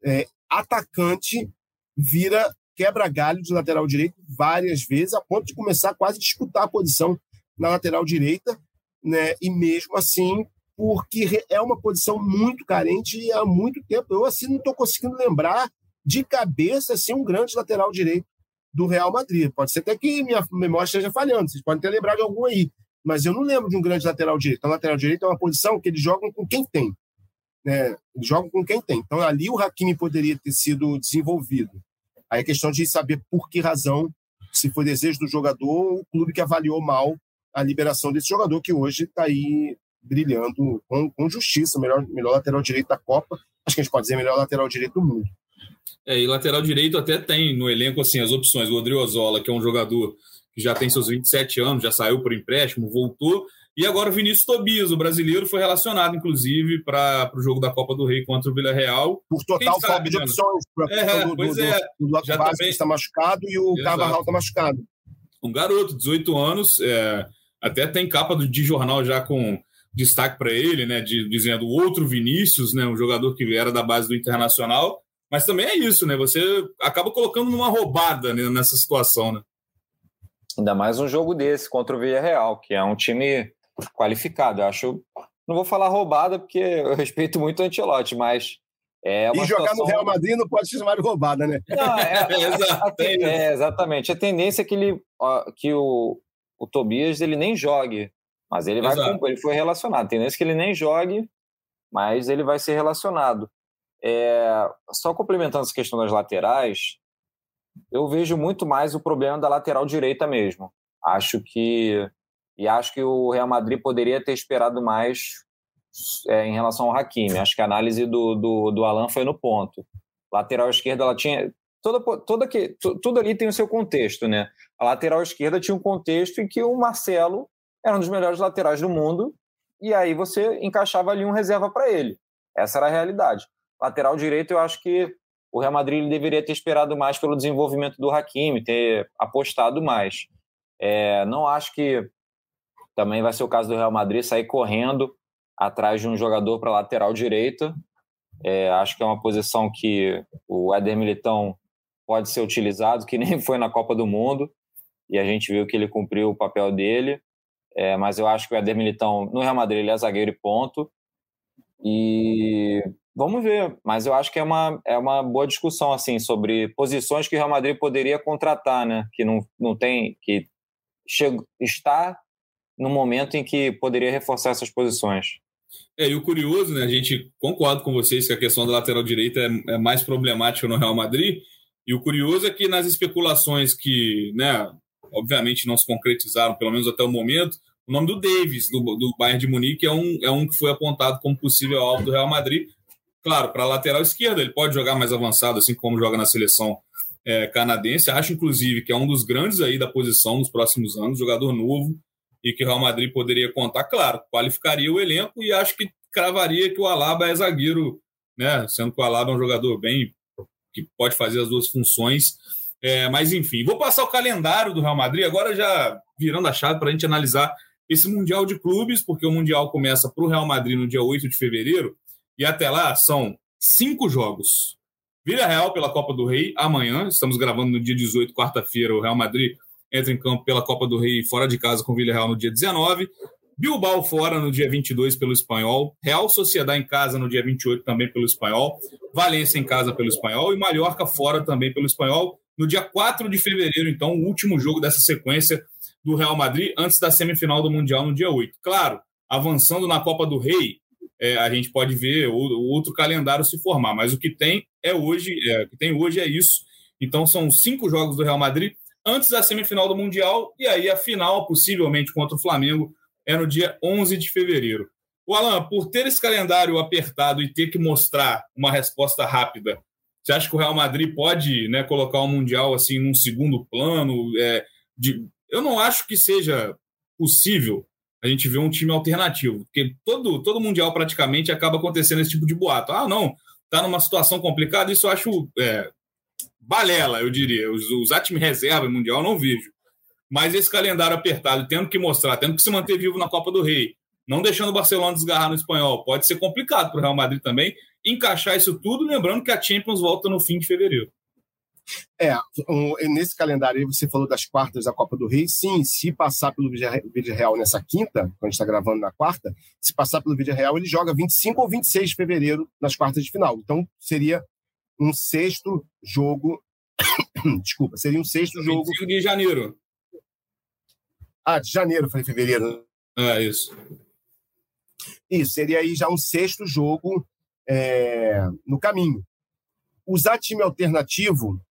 é, atacante, vira quebra-galho de lateral direito várias vezes, a ponto de começar quase a disputar a posição na lateral direita, né? E mesmo assim, porque é uma posição muito carente e há muito tempo. Eu assim não estou conseguindo lembrar de cabeça assim um grande lateral direito do Real Madrid. Pode ser até que minha memória esteja falhando, vocês podem ter lembrado de algum aí, mas eu não lembro de um grande lateral direito. O lateral direito é uma posição que eles jogam com quem tem. Né? Eles jogam com quem tem. Então ali o Hakimi poderia ter sido desenvolvido. Aí a questão de saber por que razão, se foi desejo do jogador, o clube que avaliou mal a liberação desse jogador que hoje está aí brilhando com, com justiça, melhor, melhor lateral direito da Copa, acho que a gente pode dizer melhor lateral direito do mundo. É, e lateral direito até tem no elenco assim as opções. O Rodrigo Ozola, que é um jogador que já tem seus 27 anos, já saiu por empréstimo, voltou. E agora o Vinícius Tobias, o brasileiro, foi relacionado, inclusive, para o jogo da Copa do Rei contra o Vila Real. Por total falta de opções. É, do, pois do, é. O do, já também... está machucado e o Carvajal está machucado. Um garoto, 18 anos, é, até tem capa de jornal já com destaque para ele, né? De, dizendo outro Vinícius, né? Um jogador que era da base do Internacional. Mas também é isso, né? Você acaba colocando numa roubada né, nessa situação, né? Ainda mais um jogo desse contra o Villarreal, que é um time qualificado. Eu acho. Não vou falar roubada, porque eu respeito muito o Antelote, mas. É e jogar situação... no Real Madrid não pode ser chamado de roubada, né? Não, é, é, é, exatamente. A tendência é que, ele, que o, o Tobias ele nem jogue, mas ele vai ele foi relacionado. Tendência é que ele nem jogue, mas ele vai ser relacionado. É, só complementando essa questão das laterais, eu vejo muito mais o problema da lateral direita mesmo. Acho que e acho que o Real Madrid poderia ter esperado mais é, em relação ao Hakimi. Acho que a análise do, do, do Alan foi no ponto. Lateral esquerda, ela tinha toda, toda que, tudo ali tem o seu contexto, né? A lateral esquerda tinha um contexto em que o Marcelo era um dos melhores laterais do mundo e aí você encaixava ali um reserva para ele. Essa era a realidade. Lateral direito, eu acho que o Real Madrid deveria ter esperado mais pelo desenvolvimento do Hakimi, ter apostado mais. É, não acho que também vai ser o caso do Real Madrid sair correndo atrás de um jogador para lateral direita. É, acho que é uma posição que o Éder Militão pode ser utilizado, que nem foi na Copa do Mundo, e a gente viu que ele cumpriu o papel dele. É, mas eu acho que o Éder Militão no Real Madrid ele é zagueiro e ponto. E Vamos ver, mas eu acho que é uma, é uma boa discussão assim sobre posições que o Real Madrid poderia contratar, né? Que não, não tem, que chega, está no momento em que poderia reforçar essas posições. É, e o curioso, né? A gente concorda com vocês que a questão da lateral direita é, é mais problemática no Real Madrid. E o curioso é que nas especulações que, né, obviamente não se concretizaram, pelo menos até o momento, o nome do Davis, do, do Bayern de Munique, é um, é um que foi apontado como possível alvo do Real Madrid. Claro, para lateral esquerda, ele pode jogar mais avançado, assim como joga na seleção é, canadense. Acho, inclusive, que é um dos grandes aí da posição nos próximos anos, jogador novo, e que o Real Madrid poderia contar, claro, qualificaria o elenco e acho que cravaria que o Alaba é zagueiro, né? Sendo que o Alaba é um jogador bem que pode fazer as duas funções. É, mas enfim, vou passar o calendário do Real Madrid agora já virando a chave para a gente analisar esse Mundial de Clubes, porque o Mundial começa para o Real Madrid no dia 8 de fevereiro, e até lá são cinco jogos. Vila Real pela Copa do Rei amanhã, estamos gravando no dia 18, quarta-feira, o Real Madrid entra em campo pela Copa do Rei fora de casa com o Vila Real no dia 19. Bilbao fora no dia 22 pelo Espanhol, Real Sociedade em casa no dia 28 também pelo Espanhol, Valência em casa pelo Espanhol e Mallorca fora também pelo Espanhol. No dia 4 de fevereiro, então, o último jogo dessa sequência do Real Madrid antes da semifinal do Mundial no dia 8. Claro, avançando na Copa do Rei, é, a gente pode ver o, o, outro calendário se formar, mas o que tem é hoje, é, o que tem hoje é isso. Então são cinco jogos do Real Madrid antes da semifinal do Mundial e aí a final, possivelmente contra o Flamengo, é no dia 11 de fevereiro. O Alan, por ter esse calendário apertado e ter que mostrar uma resposta rápida, você acha que o Real Madrid pode né, colocar o Mundial assim num segundo plano? É, de, eu não acho que seja possível a gente ver um time alternativo, porque todo, todo Mundial praticamente acaba acontecendo esse tipo de boato. Ah, não, tá numa situação complicada, isso eu acho é, balela, eu diria. Os, usar time reserva em Mundial eu não vejo. Mas esse calendário apertado, tendo que mostrar, tendo que se manter vivo na Copa do Rei, não deixando o Barcelona desgarrar no espanhol, pode ser complicado para o Real Madrid também encaixar isso tudo, lembrando que a Champions volta no fim de fevereiro. É, um, nesse calendário aí você falou das quartas da Copa do Rei. Sim, se passar pelo Vídeo Real nessa quinta, quando a gente está gravando na quarta, se passar pelo Vídeo Real, ele joga 25 ou 26 de fevereiro nas quartas de final. Então seria um sexto jogo. Desculpa, seria um sexto 25 jogo. 25 de janeiro. Ah, de janeiro, falei fevereiro. É, isso. Isso, seria aí já um sexto jogo é, no caminho. Usar time alternativo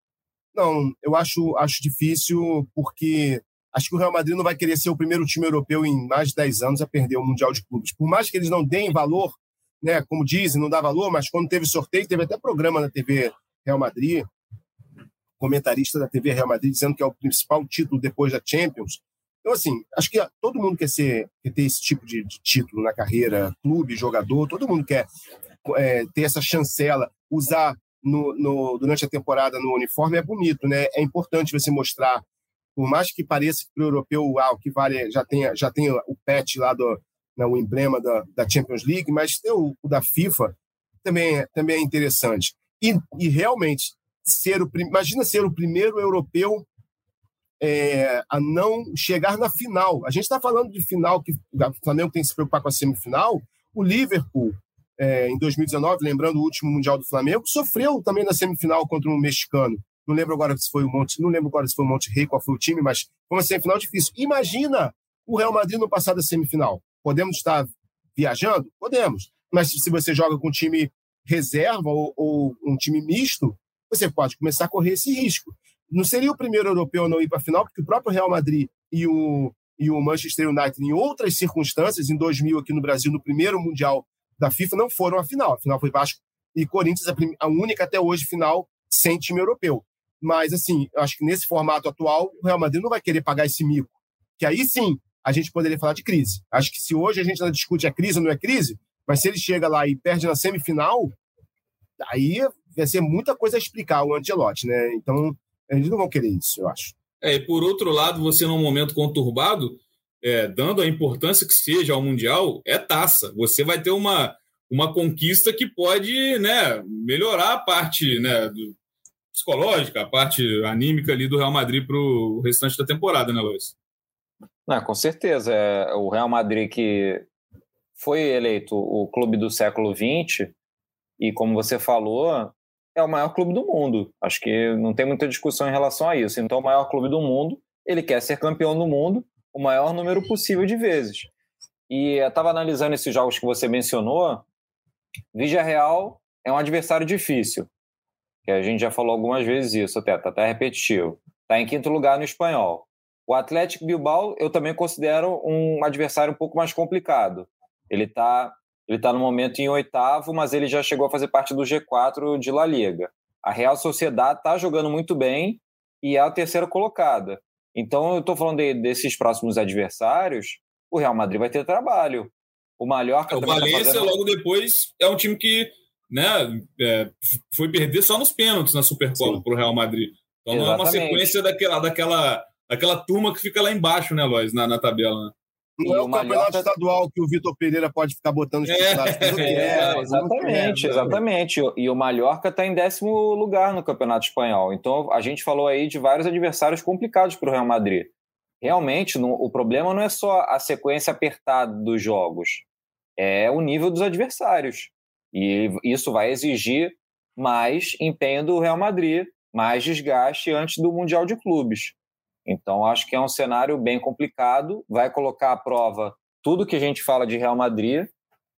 não, eu acho, acho difícil porque acho que o Real Madrid não vai querer ser o primeiro time europeu em mais de 10 anos a perder o Mundial de Clubes. Por mais que eles não deem valor, né, como dizem, não dá valor, mas quando teve sorteio, teve até programa na TV Real Madrid, comentarista da TV Real Madrid dizendo que é o principal título depois da Champions. Então, assim, acho que todo mundo quer, ser, quer ter esse tipo de, de título na carreira, clube, jogador, todo mundo quer é, ter essa chancela, usar no, no, durante a temporada no uniforme é bonito, né? É importante você mostrar, por mais que pareça que para o europeu ah, o que vale já tem já tem o patch lá do né, o emblema da, da Champions League, mas o, o da FIFA também é, também é interessante. E, e realmente ser o imagina ser o primeiro europeu é, a não chegar na final. A gente está falando de final que o Flamengo tem que se preocupar com a semifinal. O Liverpool é, em 2019, lembrando o último Mundial do Flamengo, sofreu também na semifinal contra um mexicano. Não lembro agora se foi o Monte, não lembro agora se foi o Monte Rei, qual foi o time, mas foi uma semifinal difícil. Imagina o Real Madrid no passado da semifinal. Podemos estar viajando? Podemos. Mas se você joga com um time reserva ou, ou um time misto, você pode começar a correr esse risco. Não seria o primeiro europeu a não ir para a final, porque o próprio Real Madrid e o, e o Manchester United, em outras circunstâncias, em 2000 aqui no Brasil, no primeiro Mundial da FIFA não foram à final. A final foi Vasco e Corinthians, a, única até hoje final sem time europeu. Mas, assim, eu acho que nesse formato atual, o Real Madrid não vai querer pagar esse mico. Que aí sim a gente poderia falar de crise. Acho que se hoje a gente não discute a crise ou não é crise, mas se ele chega lá e perde na semifinal, aí vai ser muita coisa a explicar o Angelotti, né? Então, eles não vão querer isso, eu acho. É, e por outro lado, você num momento conturbado, é, dando a importância que seja ao Mundial, é taça. Você vai ter uma, uma conquista que pode né, melhorar a parte né, do, psicológica, a parte anímica ali do Real Madrid para o restante da temporada, né, Luiz? Não, com certeza. É, o Real Madrid que foi eleito o clube do século XX e, como você falou, é o maior clube do mundo. Acho que não tem muita discussão em relação a isso. Então, o maior clube do mundo, ele quer ser campeão do mundo o maior número possível de vezes. E eu estava analisando esses jogos que você mencionou. Vigia Real é um adversário difícil, que a gente já falou algumas vezes isso, até tá até repetitivo. Está em quinto lugar no espanhol. O Atlético Bilbao eu também considero um adversário um pouco mais complicado. Ele está ele tá no momento em oitavo, mas ele já chegou a fazer parte do G4 de La Liga. A Real Sociedade está jogando muito bem e é a terceira colocada. Então, eu estou falando de, desses próximos adversários, o Real Madrid vai ter trabalho. O Mallorca é, o tá Valência, tá fazendo... logo depois, é um time que né, é, foi perder só nos pênaltis na Supercopa para o Real Madrid. Então, Exatamente. não é uma sequência daquela, daquela, daquela turma que fica lá embaixo, né, Lois, na, na tabela. Né? Não é o, campeonato estadual que o Vitor Pereira pode ficar botando os é, é, Exatamente, exatamente. E o Mallorca está em décimo lugar no campeonato espanhol. Então a gente falou aí de vários adversários complicados para o Real Madrid. Realmente, no, o problema não é só a sequência apertada dos jogos, é o nível dos adversários. E isso vai exigir mais empenho do Real Madrid, mais desgaste antes do Mundial de Clubes. Então, acho que é um cenário bem complicado, vai colocar à prova tudo que a gente fala de Real Madrid,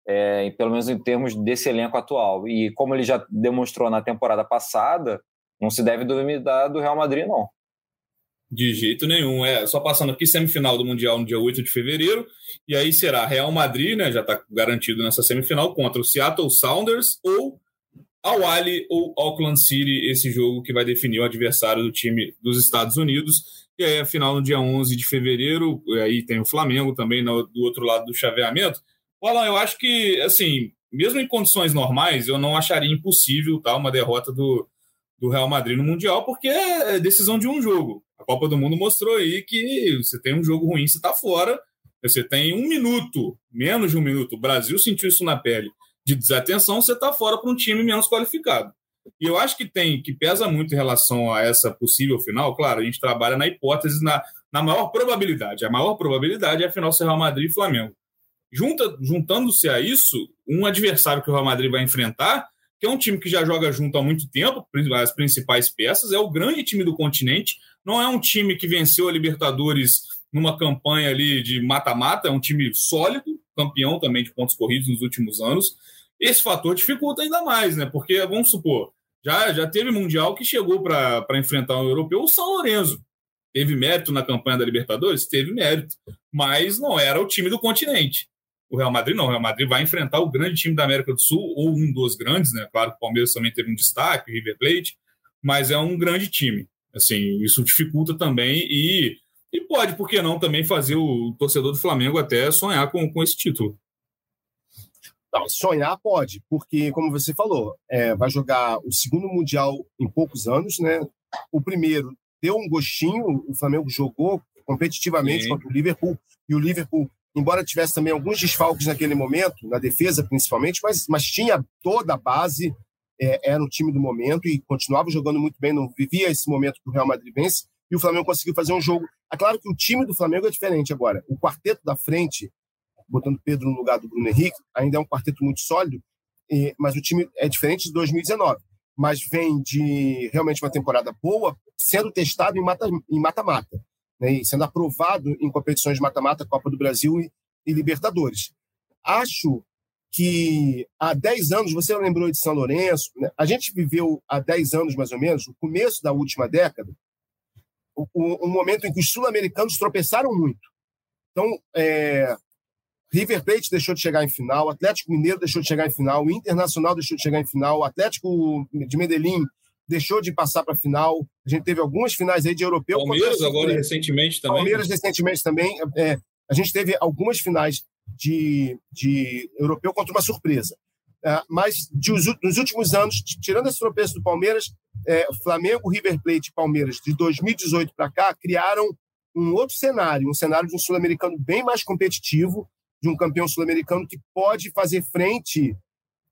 é, pelo menos em termos desse elenco atual. E como ele já demonstrou na temporada passada, não se deve duvidar do Real Madrid, não. De jeito nenhum. É, só passando aqui, semifinal do Mundial no dia 8 de fevereiro. E aí será Real Madrid, né? Já está garantido nessa semifinal, contra o Seattle Sounders ou Al Ali ou Auckland City, esse jogo que vai definir o adversário do time dos Estados Unidos. E aí final no dia 11 de fevereiro, aí tem o Flamengo também no, do outro lado do chaveamento. Alan, eu acho que, assim, mesmo em condições normais, eu não acharia impossível tá, uma derrota do, do Real Madrid no Mundial, porque é decisão de um jogo. A Copa do Mundo mostrou aí que você tem um jogo ruim, você está fora, você tem um minuto, menos de um minuto. O Brasil sentiu isso na pele de desatenção, você está fora para um time menos qualificado. E eu acho que tem, que pesa muito em relação a essa possível final. Claro, a gente trabalha na hipótese, na, na maior probabilidade. A maior probabilidade é a final ser Real Madrid e Flamengo. Junta, juntando-se a isso, um adversário que o Real Madrid vai enfrentar, que é um time que já joga junto há muito tempo, as principais peças, é o grande time do continente. Não é um time que venceu a Libertadores numa campanha ali de mata-mata, é um time sólido, campeão também de pontos corridos nos últimos anos. Esse fator dificulta ainda mais, né? Porque, vamos supor, já, já teve Mundial que chegou para enfrentar um europeu, o São Lourenço. Teve mérito na campanha da Libertadores? Teve mérito. Mas não era o time do continente. O Real Madrid não. O Real Madrid vai enfrentar o grande time da América do Sul, ou um dos grandes, né? Claro que o Palmeiras também teve um destaque, o River Plate, mas é um grande time. Assim, isso dificulta também e, e pode, por que não, também fazer o torcedor do Flamengo até sonhar com, com esse título. Não, sonhar pode, porque, como você falou, é, vai jogar o segundo Mundial em poucos anos, né? O primeiro deu um gostinho, o Flamengo jogou competitivamente Sim. contra o Liverpool, e o Liverpool, embora tivesse também alguns desfalques naquele momento, na defesa principalmente, mas, mas tinha toda a base, é, era o time do momento e continuava jogando muito bem, não vivia esse momento que o Real Madrid vence, e o Flamengo conseguiu fazer um jogo. É claro que o time do Flamengo é diferente agora. O quarteto da frente botando Pedro no lugar do Bruno Henrique, ainda é um quarteto muito sólido, e, mas o time é diferente de 2019. Mas vem de realmente uma temporada boa, sendo testado em mata-mata, né, sendo aprovado em competições de mata-mata, Copa do Brasil e, e Libertadores. Acho que há 10 anos, você lembrou de São Lourenço, né? a gente viveu há 10 anos mais ou menos, o começo da última década, um momento em que os sul-americanos tropeçaram muito. Então, é, River Plate deixou de chegar em final, Atlético Mineiro deixou de chegar em final, o Internacional deixou de chegar em final, o Atlético de Medellín deixou de passar para a final. A gente teve algumas finais aí de europeu. Palmeiras agora recentemente também. Palmeiras recentemente também. É, a gente teve algumas finais de, de europeu contra uma surpresa. É, mas de, nos últimos anos, tirando esse tropeço do Palmeiras, é, Flamengo, River Plate e Palmeiras de 2018 para cá criaram um outro cenário, um cenário de um sul-americano bem mais competitivo, de um campeão sul-americano que pode fazer frente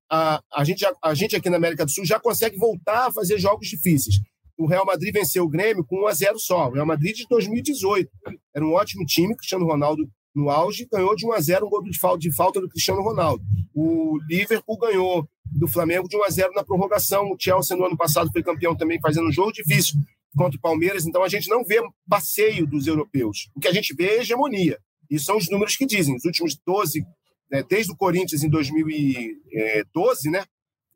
a, a, gente, a, a, gente aqui na América do Sul já consegue voltar a fazer jogos difíceis. O Real Madrid venceu o Grêmio com 1 a 0 só. O Real Madrid de 2018 era um ótimo time, Cristiano Ronaldo no auge, ganhou de 1 a 0 um gol de falta, de falta do Cristiano Ronaldo. O Liverpool ganhou do Flamengo de 1 a 0 na prorrogação. O Chelsea no ano passado foi campeão também fazendo um jogo difícil contra o Palmeiras. Então a gente não vê passeio dos europeus. O que a gente vê é hegemonia. E são os números que dizem. Os últimos 12, né, desde o Corinthians em 2012, né?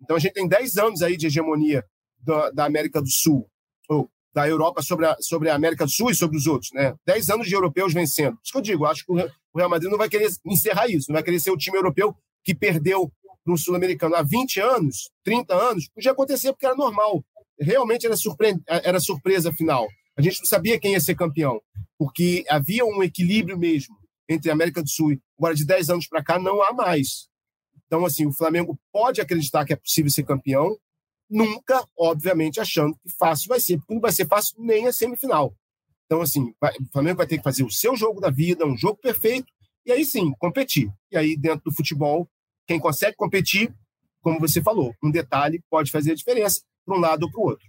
Então a gente tem 10 anos aí de hegemonia da, da América do Sul, ou da Europa sobre a, sobre a América do Sul e sobre os outros, né? Dez anos de europeus vencendo. Isso que eu digo, acho que o Real Madrid não vai querer encerrar isso, não vai querer ser o time europeu que perdeu para um sul-americano há 20 anos, 30 anos, podia acontecer porque era normal. Realmente era, surpre... era surpresa final. A gente não sabia quem ia ser campeão, porque havia um equilíbrio mesmo entre a América do Sul. Agora, de 10 anos para cá, não há mais. Então, assim, o Flamengo pode acreditar que é possível ser campeão, nunca, obviamente, achando que fácil vai ser, porque não vai ser fácil nem a semifinal. Então, assim, o Flamengo vai ter que fazer o seu jogo da vida, um jogo perfeito, e aí sim, competir. E aí, dentro do futebol, quem consegue competir, como você falou, um detalhe pode fazer a diferença para um lado ou para o outro.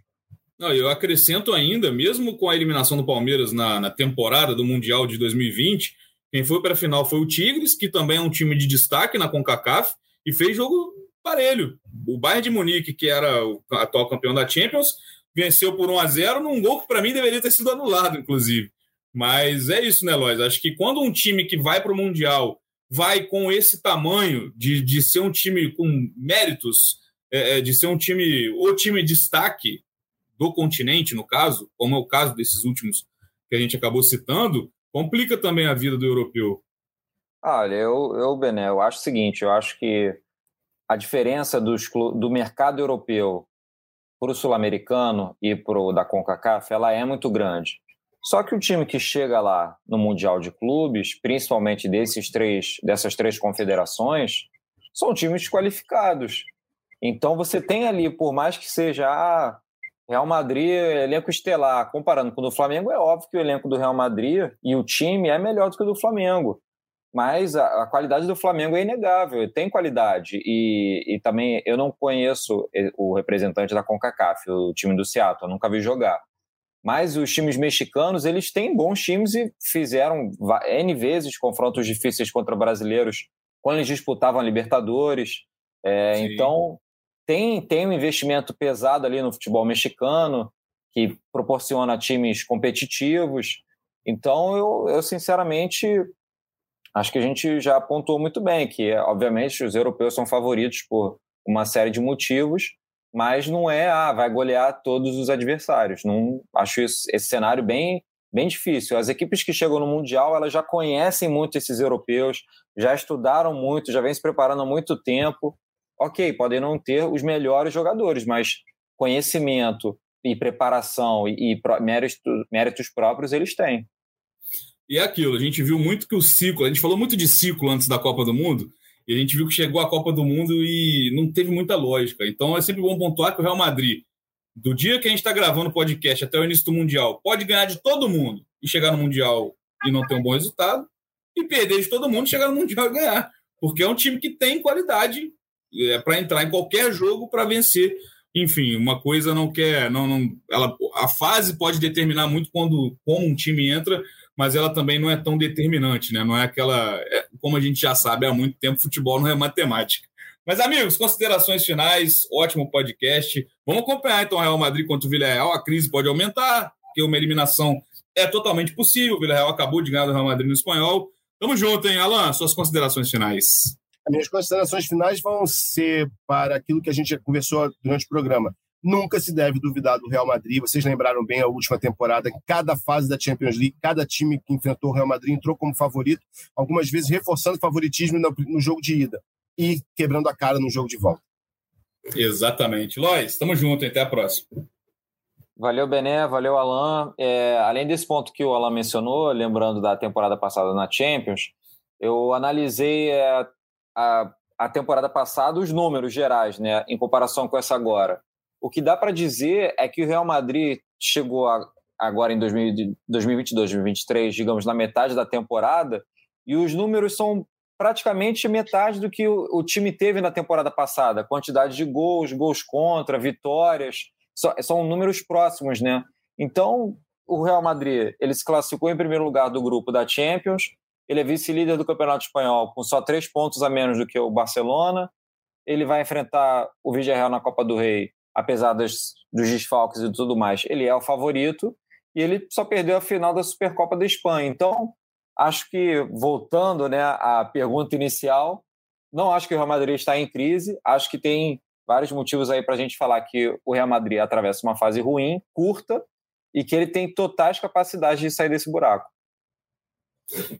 Não, eu acrescento ainda, mesmo com a eliminação do Palmeiras na, na temporada do Mundial de 2020, quem foi para a final foi o Tigres, que também é um time de destaque na CONCACAF, e fez jogo parelho. O Bayern de Munique, que era o atual campeão da Champions, venceu por 1 a 0 num gol que para mim deveria ter sido anulado, inclusive. Mas é isso, né, Lois? Acho que quando um time que vai para o Mundial vai com esse tamanho de, de ser um time com méritos, é, é, de ser um time, ou time destaque do continente, no caso, como é o caso desses últimos que a gente acabou citando, complica também a vida do europeu. Olha, eu, eu Bené, eu acho o seguinte, eu acho que a diferença dos, do mercado europeu para o sul-americano e para o da CONCACAF, ela é muito grande. Só que o time que chega lá no Mundial de Clubes, principalmente desses três, dessas três confederações, são times qualificados. Então você tem ali, por mais que seja ah, Real Madrid, elenco estelar, comparando com o do Flamengo, é óbvio que o elenco do Real Madrid e o time é melhor do que o do Flamengo mas a, a, qualidade do Flamengo é inegável, tem qualidade. E, e também eu não conheço o representante da CONCACAF, o time do Seattle, nunca vi jogar. Mas os times mexicanos, eles têm bons times e fizeram N vezes confrontos difíceis contra brasileiros quando eles disputavam a Libertadores. É, então, tem, tem um investimento pesado ali no futebol mexicano, que proporciona times competitivos. Então, eu, eu sinceramente acho que a gente já apontou muito bem que, obviamente, os europeus são favoritos por uma série de motivos, mas não é, ah, vai golear todos os adversários. Não acho isso, esse cenário bem bem difícil. As equipes que chegam no mundial, elas já conhecem muito esses europeus, já estudaram muito, já vêm se preparando há muito tempo. OK, podem não ter os melhores jogadores, mas conhecimento e preparação e, e méritos, méritos próprios eles têm. E é aquilo, a gente viu muito que o ciclo, a gente falou muito de ciclo antes da Copa do Mundo, e a gente viu que chegou a Copa do Mundo e não teve muita lógica. Então é sempre bom pontuar que o Real Madrid, do dia que a gente está gravando o podcast até o início do Mundial, pode ganhar de todo mundo e chegar no Mundial e não ter um bom resultado, e perder de todo mundo e chegar no Mundial e ganhar. Porque é um time que tem qualidade é, para entrar em qualquer jogo para vencer. Enfim, uma coisa não quer. Não, não, ela, a fase pode determinar muito quando como um time entra, mas ela também não é tão determinante, né? Não é aquela. É, como a gente já sabe há muito tempo, futebol não é matemática. Mas, amigos, considerações finais, ótimo podcast. Vamos acompanhar então o Real Madrid contra o Villarreal. A crise pode aumentar, porque uma eliminação é totalmente possível. O Villarreal acabou de ganhar do Real Madrid no espanhol. Tamo junto, hein, Alan? Suas considerações finais. As minhas considerações finais vão ser para aquilo que a gente já conversou durante o programa. Nunca se deve duvidar do Real Madrid. Vocês lembraram bem a última temporada, cada fase da Champions League, cada time que enfrentou o Real Madrid entrou como favorito, algumas vezes reforçando o favoritismo no, jogo de ida e quebrando a cara no jogo de volta. Exatamente. Lois, estamos juntos, até a próxima. Valeu, Bené, valeu, Alan. É, além desse ponto que o Alan mencionou, lembrando da temporada passada na Champions, eu analisei é, a, a temporada passada os números gerais, né, em comparação com essa agora. O que dá para dizer é que o Real Madrid chegou a, agora em 2022, 2023, digamos, na metade da temporada, e os números são praticamente metade do que o, o time teve na temporada passada. Quantidade de gols, gols contra, vitórias, so, são números próximos, né? Então, o Real Madrid ele se classificou em primeiro lugar do grupo da Champions, ele é vice-líder do Campeonato Espanhol com só três pontos a menos do que o Barcelona. Ele vai enfrentar o Villarreal na Copa do Rei apesar dos, desfalques e tudo mais, ele é o favorito e ele só perdeu a final da Supercopa da Espanha. Então, acho que, voltando né, à pergunta inicial, não acho que o Real Madrid está em crise, acho que tem vários motivos aí para a gente falar que o Real Madrid atravessa uma fase ruim, curta, e que ele tem totais capacidades de sair desse buraco.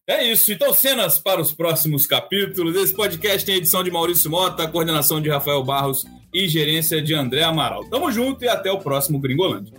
É isso. Então, cenas para os próximos capítulos. Esse podcast tem edição de Maurício Mota, coordenação de Rafael Barros e gerência de André Amaral. Tamo junto e até o próximo Gringolândia.